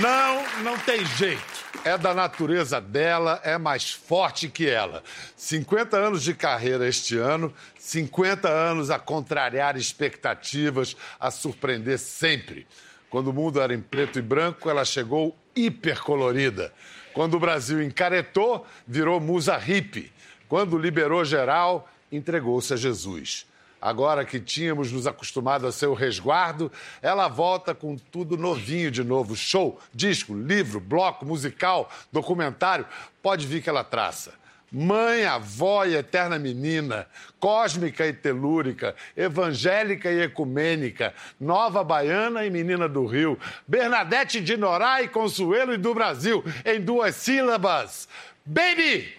Não, não tem jeito. É da natureza dela, é mais forte que ela. 50 anos de carreira este ano, 50 anos a contrariar expectativas, a surpreender sempre. Quando o mundo era em preto e branco, ela chegou hipercolorida. Quando o Brasil encaretou, virou musa hippie. Quando liberou geral, entregou-se a Jesus. Agora que tínhamos nos acostumado a seu resguardo, ela volta com tudo novinho de novo. Show, disco, livro, bloco, musical, documentário. Pode vir que ela traça. Mãe, avó e eterna menina, cósmica e telúrica, evangélica e ecumênica, nova baiana e menina do Rio, Bernadette de Norá e Consuelo e do Brasil, em duas sílabas. Baby!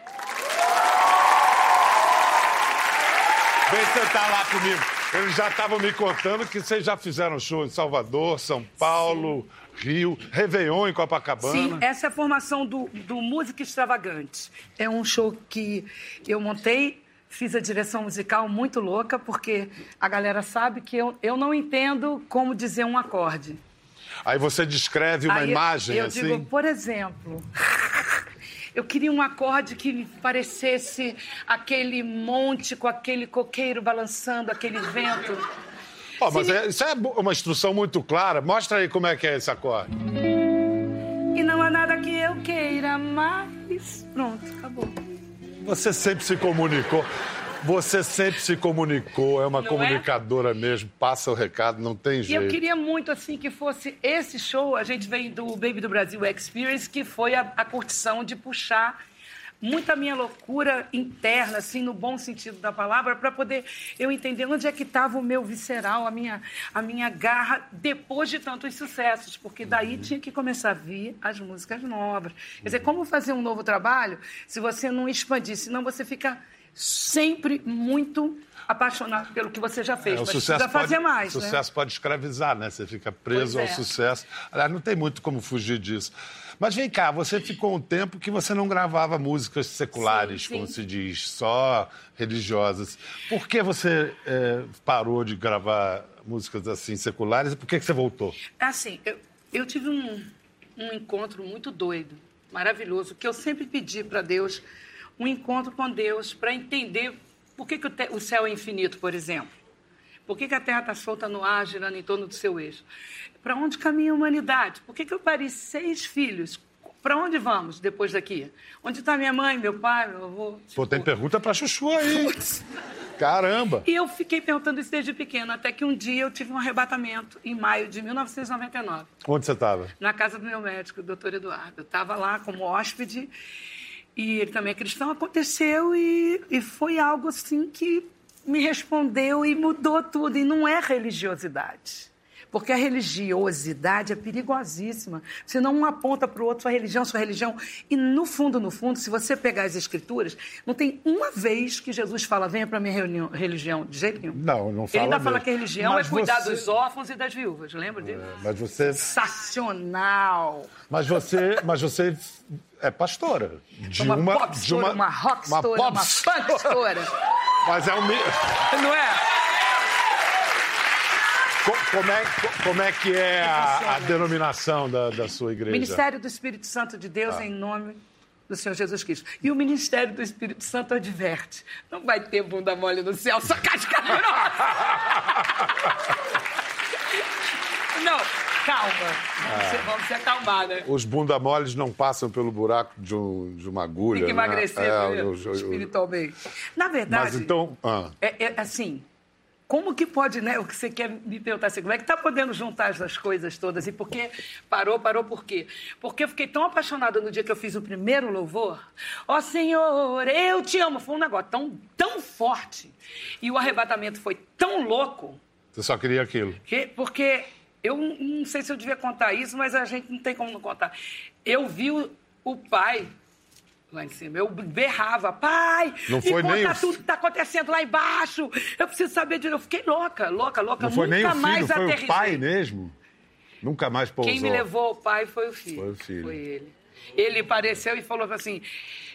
Vem sentar lá comigo. Eles já estavam me contando que vocês já fizeram show em Salvador, São Paulo, Sim. Rio, Réveillon em Copacabana. Sim, essa é a formação do, do Música Extravagante. É um show que eu montei, fiz a direção musical muito louca, porque a galera sabe que eu, eu não entendo como dizer um acorde. Aí você descreve uma Aí imagem eu assim? Eu digo, por exemplo... Eu queria um acorde que parecesse aquele monte com aquele coqueiro balançando, aquele vento. Oh, mas é, isso é uma instrução muito clara. Mostra aí como é que é esse acorde. E não há nada que eu queira mais. Pronto, acabou. Você sempre se comunicou. Você sempre se comunicou, é uma Não comunicadora é? mesmo, passa o recado, não tem jeito. E eu queria muito, assim, que fosse esse show, a gente veio do Baby do Brasil Experience, que foi a, a curtição de puxar muita minha loucura interna, assim, no bom sentido da palavra, para poder eu entender onde é que estava o meu visceral, a minha, a minha garra, depois de tantos sucessos, porque daí uhum. tinha que começar a vir as músicas novas. Quer dizer, como fazer um novo trabalho se você não expandir, senão você fica sempre muito apaixonado pelo que você já fez, é, mas precisa fazer pode, mais. O sucesso né? pode escravizar, né? Você fica preso pois ao é. sucesso. Aliás, não tem muito como fugir disso. Mas vem cá, você ficou um tempo que você não gravava músicas seculares, Sim, sim. como se diz, só religiosas. Por que você é, parou de gravar músicas assim seculares e por que, que você voltou? Assim, eu, eu tive um, um encontro muito doido, maravilhoso, que eu sempre pedi para Deus um encontro com Deus para entender por que, que o, o, céu é infinito, por exemplo. Por que, que a Terra está solta no ar, girando em torno do seu eixo? Para onde caminha a humanidade? Por que, que eu pari seis filhos? Para onde vamos depois daqui? Onde está minha mãe, meu pai, meu avô? Tipo... Pô, tem pergunta para Chuchu aí. Caramba! E eu fiquei perguntando isso desde pequeno, até que um dia eu tive um arrebatamento, em maio de 1999. Onde você estava? Na casa do meu médico, o doutor Eduardo. Eu estava lá como hóspede e ele também é cristão, aconteceu e, e foi algo assim que me respondeu e mudou tudo. E não é religiosidade. Porque a religiosidade é perigosíssima. Você não um aponta para o outro sua religião, sua religião. E no fundo, no fundo, se você pegar as escrituras, não tem uma vez que Jesus fala, venha para a minha reunião, religião, de jeito nenhum. Não, não fala Ele ainda mesmo. fala que a religião Mas é cuidar você- dos órfãos e das viúvas. Lembra disso? É, mas você, Sensacional! mas você, mas você é pastora de uma, uma, de uma, rock store, uma, pop store. Mas é um mi- Não é? Co- como é, co- como é que é a, a denominação da, da sua igreja? Ministério do Espírito Santo de Deus em nome do Senhor Jesus Cristo. E o Ministério do Espírito Santo adverte: não vai ter bunda mole no céu, só casca grossa. Não, calma. Vamos, ser, vamos se acalmar, né? Os bunda moles não passam pelo buraco de, um- de uma agulha. Tem que né? emagrecer É, primeiro, eu- eu- eu- espiritualmente. Na verdade, Mas então. ah, é, é assim, como que pode, né? O que você quer me perguntar assim, como é que está podendo juntar essas coisas todas? E por que parou, parou por quê? Porque eu fiquei tão apaixonada no dia que eu fiz o primeiro louvor. Ó Senhor, eu te amo. Foi um negócio tão, tão forte. E o arrebatamento foi tão louco, você só queria aquilo. que, porque eu não- não sei se eu devia contar isso, mas a gente não tem como não contar. Eu vi o, o pai lá em cima. Eu berrava, pai, Não foi conta nem tudo que está acontecendo lá embaixo. Eu preciso saber de Eu fiquei louca, louca, louca. Não foi Nunca nem o filho, mais foi aterrissei. o pai mesmo. Nunca mais pousou. Quem me levou ao pai foi o filho. Foi o filho. Foi ele. Ele apareceu e falou assim.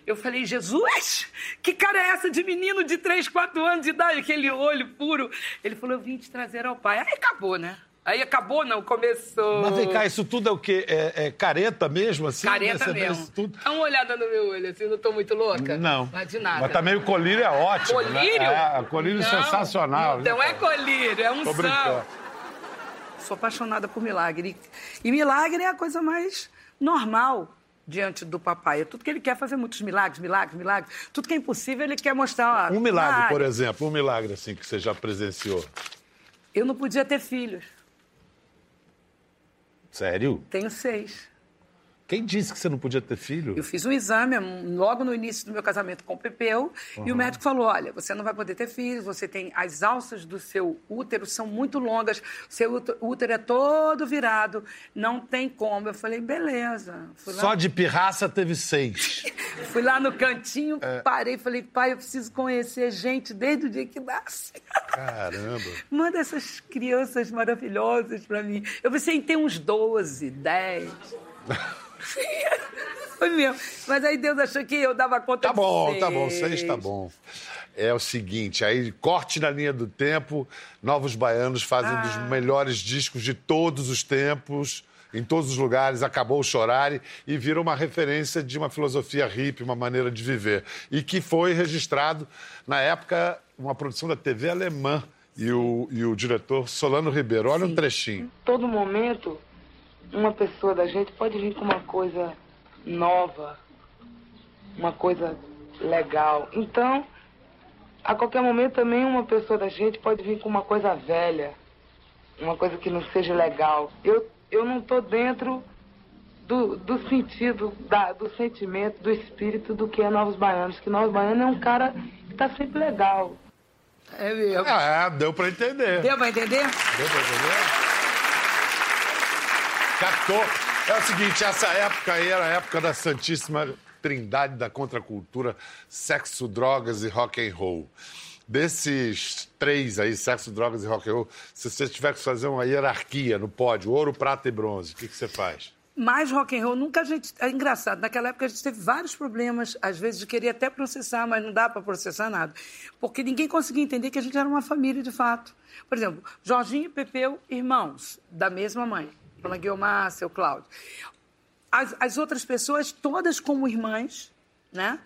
Eu falei, Jesus, que cara é essa de menino de 3, 4 anos de idade, aquele olho puro? Ele falou, eu vim te trazer ao pai. Aí acabou, né? Aí acabou, não, começou. Mas vem cá, isso tudo é o quê? É, é careta mesmo, assim? Careta Você mesmo. Tudo? Dá uma olhada no meu olho, assim, não tô muito louca? Não. Mas de nada. Mas também o colírio é ótimo, né? Colírio? Né? É, colírio não, sensacional. Não é colírio, é um Tô Sou apaixonada por milagre. E milagre é a coisa mais normal diante do papai. É tudo que ele quer fazer muitos milagres, milagres, milagres. Tudo que é impossível, ele quer mostrar. Um milagre, por exemplo, um milagre assim que você já presenciou. Eu não podia ter filhos. Sério? Tenho seis. Quem disse que você não podia ter filho? Eu fiz um exame logo no início do meu casamento com o Pepeu uhum. e o médico falou: olha, você não vai poder ter filhos, você tem. As alças do seu útero são muito longas, seu útero é todo virado, não tem como. Eu falei: beleza. Só de pirraça teve seis. Fui lá no cantinho, é... parei e falei: pai, eu preciso conhecer gente desde o dia que nasce. Caramba! Manda essas crianças maravilhosas para mim. Eu pensei em ter uns 12, 10. Foi mesmo. Mas aí Deus achou que eu dava conta tá de bom, seis. Tá bom, seis tá bom. É o seguinte, aí corte na linha do tempo, Novos Baianos fazem ah. um dos melhores discos de todos os tempos, em todos os lugares, acabou o chorar e vira uma referência de uma filosofia hippie, uma maneira de viver. E que foi registrado, na época, uma produção da TV alemã. E o, e o diretor Solano Ribeiro. Olha Sim. um trechinho. Todo momento uma pessoa da gente pode vir com uma coisa nova, uma coisa legal. Então, a qualquer momento também uma pessoa da gente pode vir com uma coisa velha, uma coisa que não seja legal. Eu, eu não estou dentro do, do sentido, da, do sentimento, do espírito do que é Novos Baianos. Que Novos Baianos é um cara que está sempre legal. É mesmo. É, deu para entender. Deu para entender? Deu para entender? Captou. É o seguinte, essa época aí era a época da Santíssima Trindade da contracultura, sexo, drogas e rock and roll. Desses três aí, sexo, drogas e rock and roll, se você tiver que fazer uma hierarquia no pódio, ouro, prata e bronze, o que, que você faz? Mais rock and roll, nunca a gente. É engraçado, naquela época a gente teve vários problemas, às vezes de querer até processar, mas não dá para processar nada. Porque ninguém conseguia entender que a gente era uma família de fato. Por exemplo, Jorginho e Pepeu, irmãos, da mesma mãe. Dona Guilmar, seu Cláudio. As, as outras pessoas, todas como irmãs, né?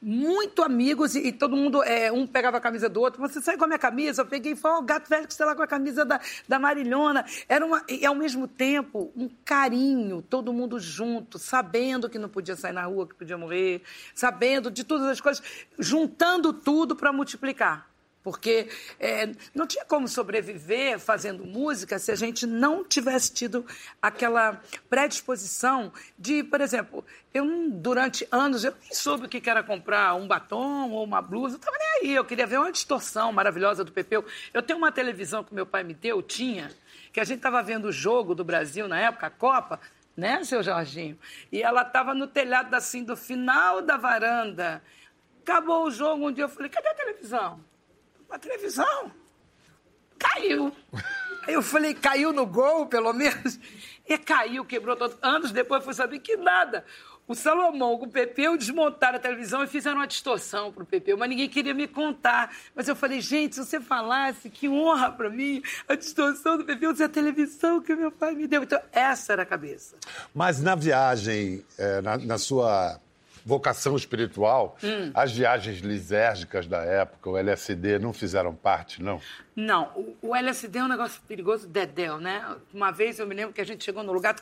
Muito amigos e, e, todo mundo, é, um pegava a camisa do outro. Você sai com a minha camisa? Eu peguei oh, o gato velho que está lá com a camisa da, da Marilhona. Era uma, e ao mesmo tempo, um carinho, todo mundo junto, sabendo que não podia sair na rua, que podia morrer, sabendo de todas as coisas, juntando tudo para multiplicar. Porque é, não tinha como sobreviver fazendo música se a gente não tivesse tido aquela predisposição de, por exemplo, eu durante anos eu nem soube o que era comprar um batom ou uma blusa, eu estava nem aí, eu queria ver uma distorção maravilhosa do Pepeu. Eu tenho uma televisão que meu pai me deu, tinha, que a gente estava vendo o jogo do Brasil na época, a Copa, né, seu Jorginho? E ela estava no telhado assim do final da varanda. Acabou o jogo um dia, eu falei, cadê a televisão? A televisão caiu. Aí eu falei, caiu no gol, pelo menos? E caiu, quebrou todo. Anos depois eu fui saber que nada. O Salomão com o Pepeu desmontaram a televisão e fizeram uma distorção para o Pepeu, mas ninguém queria me contar. Mas eu falei, gente, se você falasse, que honra para mim, a distorção do Pepeu, a televisão que meu pai me deu. Então, essa era a cabeça. Mas na viagem, é, na, na sua vocação espiritual, hum. as viagens lisérgicas da época, o LSD, não fizeram parte, não? Não. O, o LSD é um negócio perigoso, dedéu, né? Uma vez eu me lembro que a gente chegou no lugar,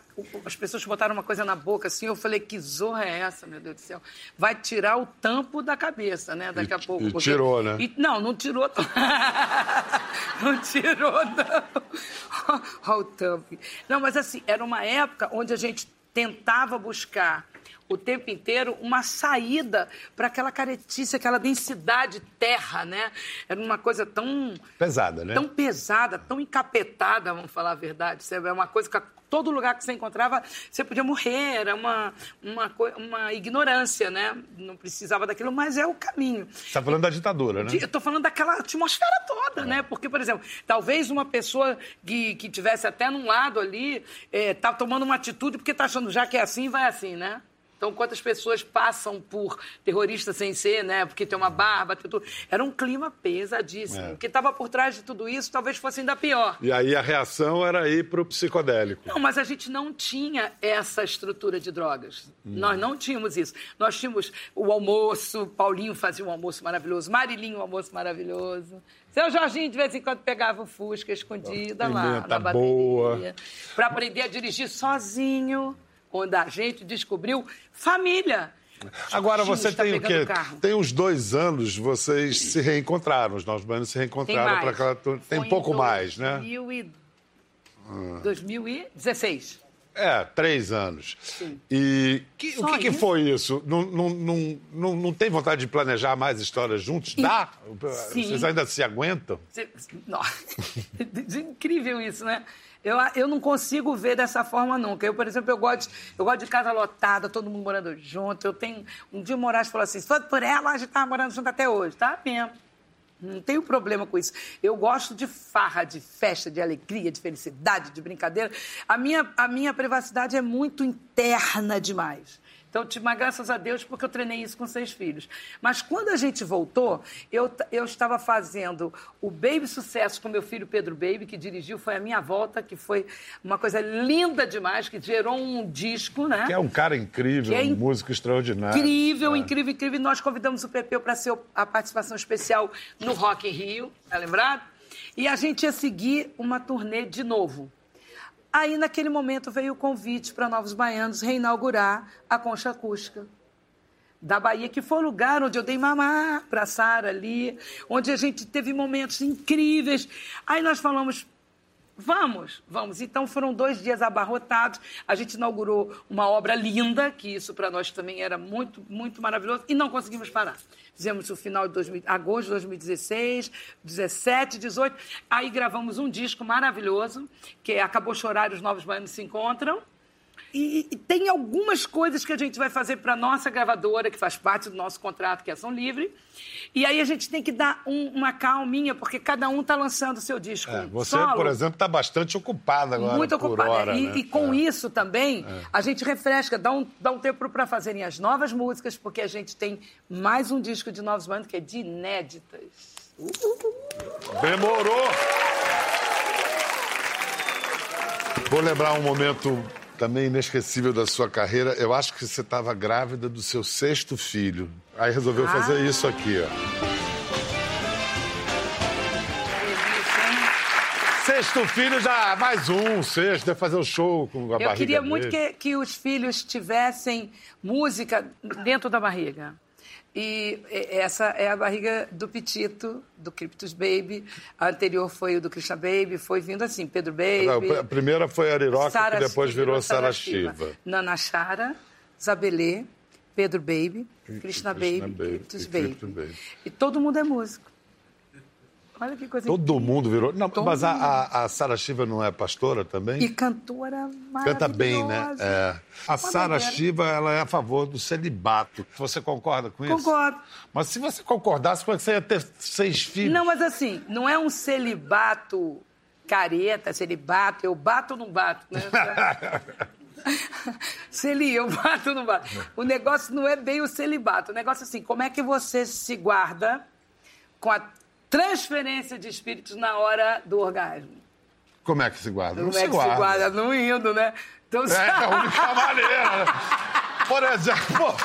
as pessoas botaram uma coisa na boca assim, eu falei, que zorra é essa, meu Deus do céu? Vai tirar o tampo da cabeça, né? Daqui e, a pouco. E porque... tirou, né? E, não, não tirou. não tirou, não. Olha o tampo. Não, mas assim, era uma época onde a gente tentava buscar o tempo inteiro uma saída para aquela caretice, aquela densidade terra, né? Era uma coisa tão pesada, né? Tão pesada, tão encapetada, vamos falar a verdade. É uma coisa que todo lugar que você encontrava, você podia morrer, era uma, uma, uma ignorância, né? Não precisava daquilo, mas é o caminho. Você está falando da ditadura, né? Eu estou falando daquela atmosfera toda, é. né? Porque, por exemplo, talvez uma pessoa que, que tivesse até num lado ali, está é, tomando uma atitude porque está achando já que é assim, vai assim, né? Então, quantas pessoas passam por terrorista sem ser, né? Porque tem uma barba, tem tudo. Era um clima pesadíssimo. É. O que estava por trás de tudo isso talvez fosse ainda pior. E aí a reação era ir pro psicodélico. Não, mas a gente não tinha essa estrutura de drogas. Nós não tínhamos isso. Nós tínhamos o almoço, Paulinho fazia um almoço maravilhoso, Marilinho um almoço maravilhoso. Seu Jorginho, de vez em quando, pegava o Fusca escondida lá na bateria. boa. Para aprender a dirigir sozinho, quando a gente descobriu família. Agora você tem o quê? Tem uns dois anos vocês se reencontraram, os novos banhos se reencontraram para aquela. Tem Foi um pouco mais, né? 2000 e- 2016. É, três anos. Sim. E que- o que, que foi isso? Não, não, não, não, não tem vontade de planejar mais histórias juntos? Dá? Sim. Vocês ainda se aguentam? Nossa, incrível isso, né? Eu, eu não consigo ver dessa forma nunca. Eu, por exemplo, eu gosto, de, eu gosto de casa lotada, todo mundo morando junto. Eu tenho. Um dia o Moraes falou assim: se fosse por ela, a gente estava morando junto até hoje. Tá mesmo. Não tenho problema com isso. Eu gosto de farra, de festa, de alegria, de felicidade, de brincadeira. A minha, a minha privacidade é muito interna demais. Então, mas graças a Deus, porque eu treinei isso com seis filhos. Mas quando a gente voltou, eu, eu estava fazendo o Baby Sucesso com meu filho Pedro Baby, que dirigiu, foi a minha volta, que foi uma coisa linda demais, que gerou um disco, né? Que é um cara incrível, é um músico extraordinário. Incrível, É. incrível, incrível. Nós convidamos o Pepeu para ser a participação especial no Rock in Rio, tá lembrado? E a gente ia seguir uma turnê de novo. Aí, naquele momento, veio o convite para Novos Baianos reinaugurar a Concha Acústica da Bahia, que foi o lugar onde eu dei mamar para Sara ali, onde a gente teve momentos incríveis. Aí nós falamos, Vamos, vamos. Então foram dois dias abarrotados. A gente inaugurou uma obra linda, que isso para nós também era muito, muito maravilhoso, e não conseguimos parar. Fizemos o final de 2000, agosto de 2016, 17, 18. Aí gravamos um disco maravilhoso, que é Acabou Chorar e os Novos Baianos se Encontram. E, e tem algumas coisas que a gente vai fazer para nossa gravadora, que faz parte do nosso contrato, que é Ação Livre. E aí a gente tem que dar um- uma calminha, porque cada um está lançando o seu disco. É, você, solo. por exemplo, está bastante ocupada agora. Muito ocupada. hora, e, né? e com É. isso também, a gente refresca, dá um, dá um tempo para fazerem as novas músicas, porque a gente tem mais um disco de novos bandos que é de inéditas. Demorou! Vou lembrar um momento também inesquecível da sua carreira. Eu acho que você estava grávida do seu sexto filho. Aí resolveu fazer Ah. isso aqui, ó. Sexto filho já, mais um, sexto, deve fazer o show com a barriga Eu queria muito que, que os filhos tivessem música dentro da barriga. E essa é a barriga do Pitito, do Cryptus Baby. A anterior foi o do Krishna Baby, foi vindo assim, Pedro Baby. Não, a primeira foi Ariroca, Sara- que depois virou Sara Shiva. Nana Chara, Zabelê, Pedro Baby, Krishna, Krishna Baby, Baby Cryptus Baby. Cryptus Baby. E todo mundo é músico. Olha que coisa Todo incrível. mundo virou. Não, Todo mas a, mundo. a, a Sara Shiva não é pastora também? E cantora maravilhosa. Canta bem, né? É. A Sara. Shiva, ela é a favor do celibato. Você concorda com isso? Concordo. Mas se você concordasse, como é que você ia ter seis filhos? Não, mas assim, não é um celibato careta, celibato, eu bato ou não bato, né? Celi, eu bato ou não bato. O negócio não é bem o celibato. O negócio é assim, como é que você se guarda com a transferência de espíritos na hora do orgasmo? Como é que se guarda? Como é que se guarda? Não indo, né? Então, É a única maneira. né? Por exemplo.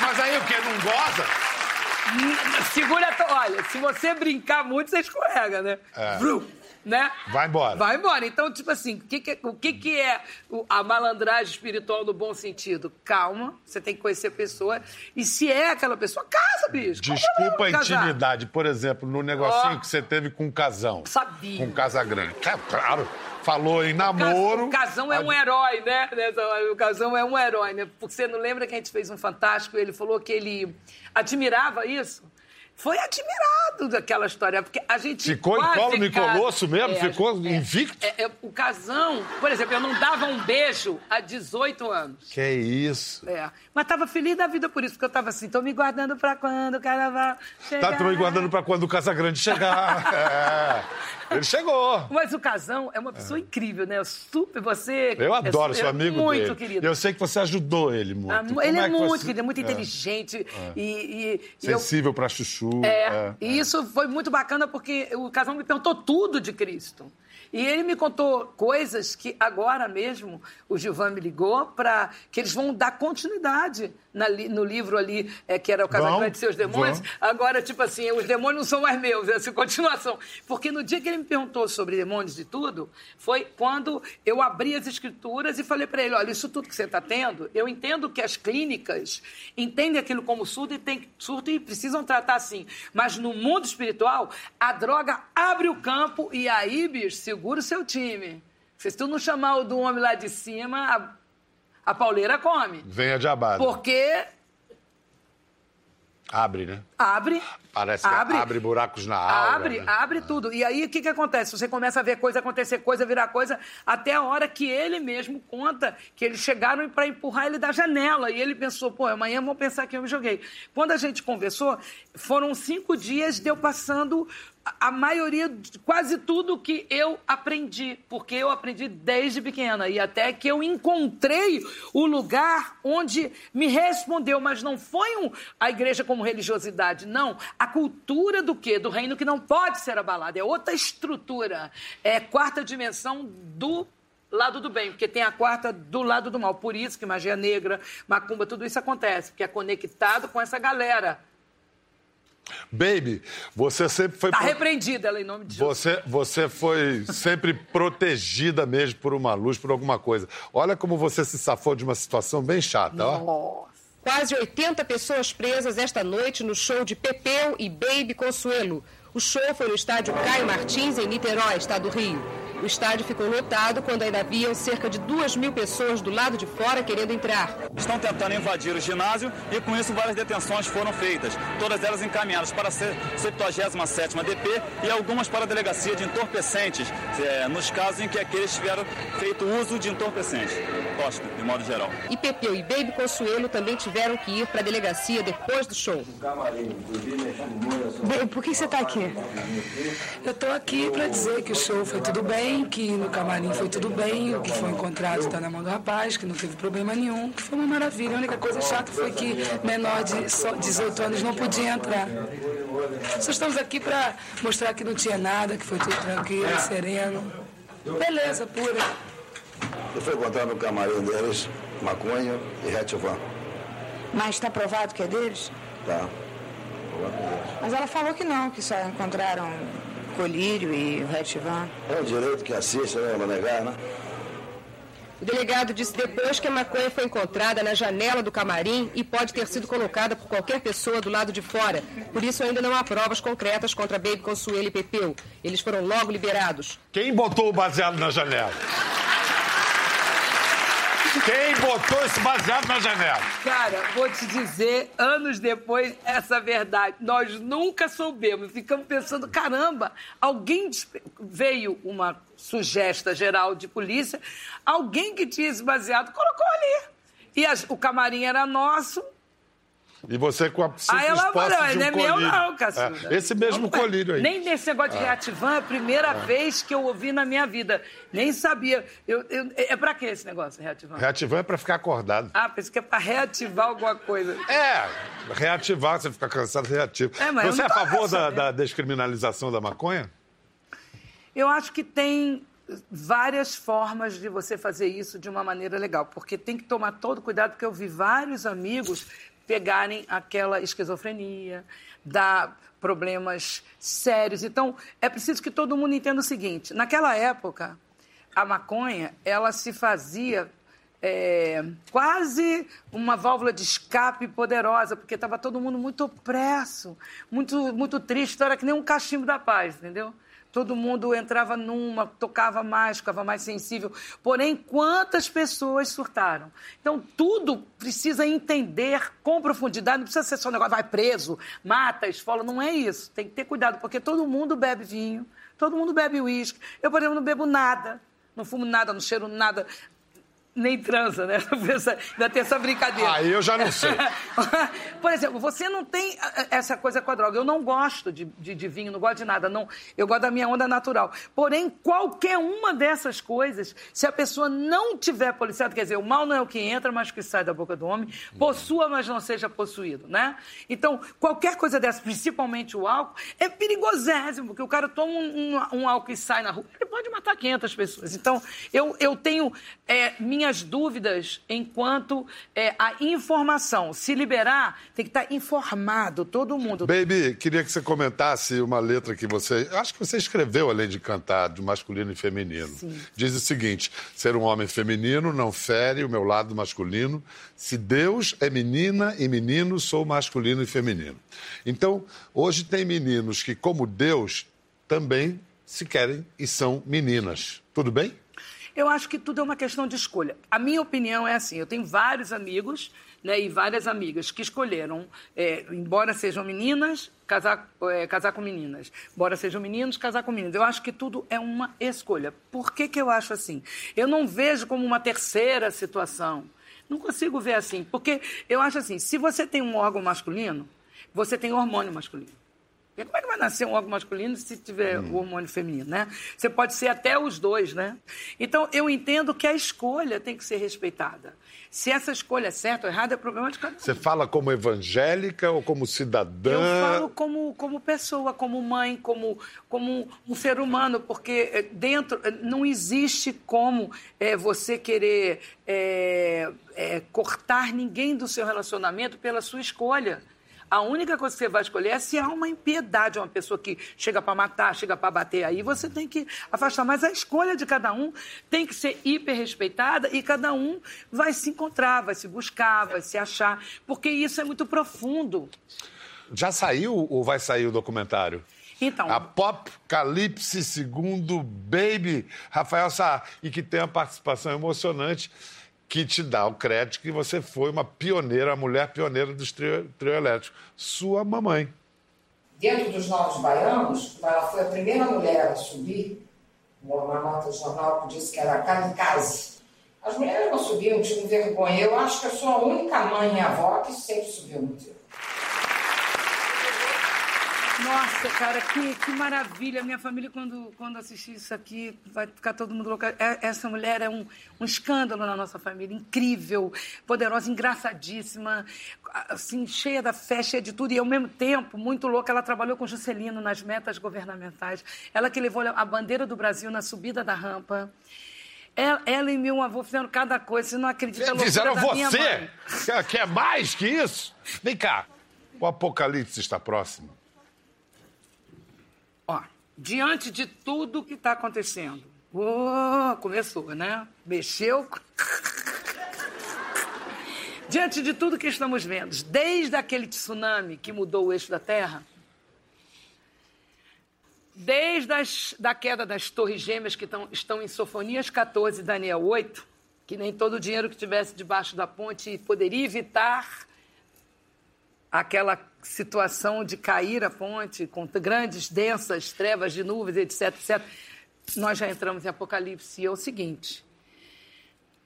Mas aí o quê? Não goza? Segura, olha, se você brincar muito, você escorrega, né? É. Vrum, né? Vai embora. Vai embora. Então, tipo assim, o que, que- o que, que é a malandragem espiritual no bom sentido? Calma, você tem que conhecer a pessoa. E se é aquela pessoa, casa, bicho. Desculpa a intimidade. Por exemplo, no negocinho Ó. que você teve com o casão. Sabia. Com o Casagrande. É, claro. Falou em namoro. O Casão é um herói, né? O Casão é um herói, né? Porque você não lembra que a gente fez um Fantástico e ele falou que ele admirava isso? Foi admirado daquela história, porque a gente. Ficou em colo Nicolosso mesmo? É, Ficou é, invicto? É, é, o casão, por exemplo, eu não dava um beijo há 18 anos. Que isso. É. Mas tava feliz da vida por isso, porque eu tava assim, tô me guardando pra quando o carnaval chegar. Tá, tô me guardando pra quando o Casagrande chegar. é. Ele chegou. Mas o Casão é uma pessoa é. incrível, né? Super, você... Eu adoro, sou amigo muito dele. querido. Eu sei que você ajudou ele muito. Ah, ele é, muito querido, muito inteligente. E, e, Sensível eu... pra chuchu. É, é, e isso foi muito bacana porque o casal me perguntou tudo de Cristo. E ele me contou coisas que agora mesmo o Gilvan me ligou para que eles vão dar continuidade na, no livro ali, é, que era o Casamento de Seus Demônios. Vão. Agora, tipo assim, os demônios não são mais meus, essa continuação. Porque no dia que ele me perguntou sobre demônios e tudo, foi quando eu abri as escrituras e falei para ele: olha, isso tudo que você está tendo, eu entendo que as clínicas entendem aquilo como surdo e, tem, surdo e precisam tratar assim. Mas no mundo espiritual, a droga abre o campo e aí, bicho, segura o seu time. Se tu não chamar o do homem lá de cima, a, a pauleira come. Venha de abada. Porque Abre, né? Abre. Parece abre, que abre buracos na aura. Abre, né? abre tudo. E aí o que, que acontece? Você começa a ver coisa acontecer, coisa virar coisa, até a hora que ele mesmo conta que eles chegaram para empurrar ele da janela. E ele pensou, pô, amanhã vão pensar que eu me joguei. Quando a gente conversou, foram cinco dias de eu passando a maioria, quase tudo que eu aprendi, porque eu aprendi desde pequena e até que eu encontrei o lugar onde me respondeu, mas não foi um, a igreja como religiosidade, não. A cultura do quê? Do reino que não pode ser abalada, é outra estrutura, é quarta dimensão do lado do bem, porque tem a quarta do lado do mal. Por isso que magia negra, macumba, tudo isso acontece, porque é conectado com essa galera Baby, você sempre foi. Está pro... repreendida ela em nome de Jesus. Você, você foi sempre protegida mesmo por uma luz, por alguma coisa. Olha como você se safou de uma situação bem chata, Nossa. ó. Quase 80 pessoas presas esta noite no show de Pepeu e Baby Consuelo. O show foi no estádio Caio Martins, em Niterói, estado do Rio. O estádio ficou lotado quando ainda haviam cerca de duas mil pessoas do lado de fora querendo entrar. Estão tentando invadir o ginásio e com isso várias detenções foram feitas, todas elas encaminhadas para a 77ª DP e algumas para a delegacia de entorpecentes, é, nos casos em que aqueles tiveram feito uso de entorpecentes, tóxico, de modo geral. E Pepeu e Baby Consuelo também tiveram que ir para a delegacia depois do show. Bem, por que você está aqui? Eu estou aqui para dizer que o show foi tudo bem, bem, que no camarim foi tudo bem, o que foi encontrado está na mão do rapaz, que não teve problema nenhum, que foi uma maravilha. A única coisa chata foi que menor de 18 anos não podia entrar. Só estamos aqui para mostrar que não tinha nada, que foi tudo tranquilo, sereno. Beleza, pura. E foi encontrado no camarim deles maconha e retivan. Mas está provado que é deles? Tá. Mas ela falou que não, que só encontraram colírio e o retivan. É o direito que assiste, né? Não negar, né? O delegado disse depois que a maconha foi encontrada na janela do camarim e pode ter sido colocada por qualquer pessoa do lado de fora. Por isso ainda não há provas concretas contra Baby Consuelo e Pepeu. Eles foram logo liberados. Quem botou o baseado na janela? Quem botou esse baseado na janela? Cara, vou te dizer, anos depois, essa verdade. Nós nunca soubemos. Ficamos pensando, caramba, alguém veio uma sugesta geral de polícia, alguém que tinha esse baseado colocou ali. E as, o camarim era nosso, e você com a Aí ela falou, não é meu não, Cacilda. É, esse mesmo não, colírio aí. Nem nesse negócio de ah. reativan, é a primeira ah. vez que eu ouvi na minha vida. Nem sabia. Eu, eu, é pra que esse negócio, reativan? Reativan é pra ficar acordado. Ah, pensei que é pra reativar alguma coisa. É, reativar, você fica cansado, reativo. É, mas você é a favor da, da descriminalização da maconha? Eu acho que tem várias formas de você fazer isso de uma maneira legal, porque tem que tomar todo cuidado, porque eu vi vários amigos pegarem aquela esquizofrenia, dar problemas sérios. Então, é preciso que todo mundo entenda o seguinte: naquela época, a maconha ela se fazia é, quase uma válvula de escape poderosa, porque estava todo mundo muito opresso, muito, muito triste, então era que nem um cachimbo da paz, entendeu? Todo mundo entrava numa, tocava mais, ficava mais sensível. Porém, quantas pessoas surtaram? Então, tudo precisa entender com profundidade, não precisa ser só um negócio, vai preso, mata, esfola, não é isso. Tem que ter cuidado, porque todo mundo bebe vinho, todo mundo bebe uísque. Eu, por exemplo, não bebo nada, não fumo nada, não cheiro nada nem transa, né? Ainda tem essa brincadeira. Aí eu já não sei. Por exemplo, você não tem essa coisa com a droga. Eu não gosto de, de, de, vinho, não gosto de nada. Não, eu gosto da minha onda natural. Porém, qualquer uma dessas coisas, se a pessoa não tiver policiado, quer dizer, o mal não é o que entra, mas o que sai da boca do homem, possua, mas não seja possuído, né? Então, qualquer coisa dessa, principalmente o álcool, é perigosésimo, porque o cara toma um, um, um álcool e sai na rua, ele pode matar 500 pessoas. Então, eu, eu tenho é, minha minhas dúvidas enquanto é, a informação. Se liberar, tem que estar informado, todo mundo. Baby, queria que você comentasse uma letra que você. Acho que você escreveu, além de cantar, de masculino e feminino. Sim. Diz o seguinte: ser um homem feminino não fere o meu lado masculino. Se Deus é menina e menino, sou masculino e feminino. Então, hoje tem meninos que, como Deus, também se querem e são meninas. Tudo bem? Eu acho que tudo é uma questão de escolha. A minha opinião é assim: eu tenho vários amigos né, e várias amigas que escolheram, é, embora sejam meninas, casar, é, casar com meninas, embora sejam meninos, casar com meninas. Eu acho que tudo é uma escolha. Por que, que eu acho assim? Eu não vejo como uma terceira situação. Não consigo ver assim, porque eu acho assim: se você tem um órgão masculino, você tem hormônio masculino. Porque como é que vai nascer um órgão masculino se tiver hum. o hormônio feminino, né? Você pode ser até os dois, né? Então, eu entendo que a escolha tem que ser respeitada. Se essa escolha é certa ou errada, é problema de cada um. Você fala como evangélica ou como cidadã? Eu falo como, como pessoa, como mãe, como, como um ser humano, porque eh, dentro eh, não existe como é, você querer é, é, cortar ninguém do seu relacionamento pela sua escolha. A única coisa que você vai escolher é se há uma impiedade, uma pessoa que chega para matar, chega para bater. Aí você tem que afastar. Mas a escolha de cada um tem que ser hiper respeitada e cada um vai se encontrar, vai se buscar, vai se achar, porque isso é muito profundo. Já saiu ou vai sair o documentário? Então. Apocalipse segundo Baby Rafael Sá, e que tem uma participação emocionante que te dá o crédito que você foi uma pioneira, a mulher pioneira dos trio, trio elétricos. Sua mamãe. Dentro dos Novos Baianos, ela foi a primeira mulher a subir, uma nota de jornal que disse que era kamikaze. As mulheres não subiam, tinham vergonha. Eu acho que eu sou a única mãe e avó que sempre subiu no trio. Nossa, cara, que, que maravilha. Minha família, quando, quando assistir isso aqui, vai ficar todo mundo louco. É, essa mulher é um, um escândalo na nossa família. Incrível, poderosa, engraçadíssima, assim, cheia da fé, cheia de tudo. E, ao mesmo tempo, muito louca, ela trabalhou com Juscelino nas metas governamentais. Ela que levou a bandeira do Brasil na subida da rampa. Ela, ela, e meu avô fizeram cada coisa, você não acredita. Fizeram você? Quer mais que isso? Vem cá, o apocalipse está próximo. Ó, diante de tudo que está acontecendo, oh, começou, né? Mexeu. diante de tudo que estamos vendo, desde aquele tsunami que mudou o eixo da Terra, desde as, da queda das torres gêmeas que tão, estão em Sofonias 14 e Daniel 8, que nem todo o dinheiro que tivesse debaixo da ponte poderia evitar aquela situação de cair a ponte com grandes, densas trevas de nuvens, etc, etc. Nós já entramos em Apocalipse e é o seguinte: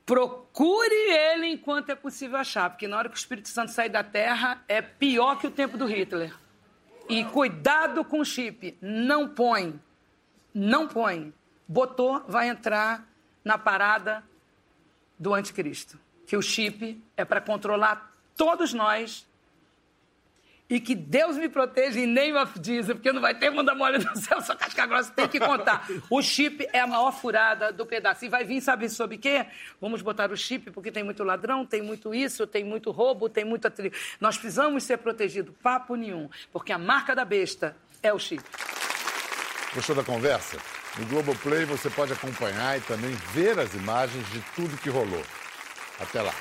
procure ele enquanto é possível achar, porque na hora que o Espírito Santo sair da terra é pior que o tempo do Hitler. E cuidado com o chip, não põe, não põe. Botou, vai entrar na parada do anticristo. Que o chip é para controlar todos nós e que Deus me proteja em name of Jesus, porque não vai ter mundo mole no céu, só casca grossa, tem que contar. O chip é a maior furada do pedaço. E vai vir, sabe sobre quê? Vamos botar o chip, porque tem muito ladrão, tem muito isso, tem muito roubo, tem muita... Nós precisamos ser protegidos, papo nenhum, porque a marca da besta é o chip. Gostou da conversa? No Globoplay você pode acompanhar e também ver as imagens de tudo que rolou. Até lá.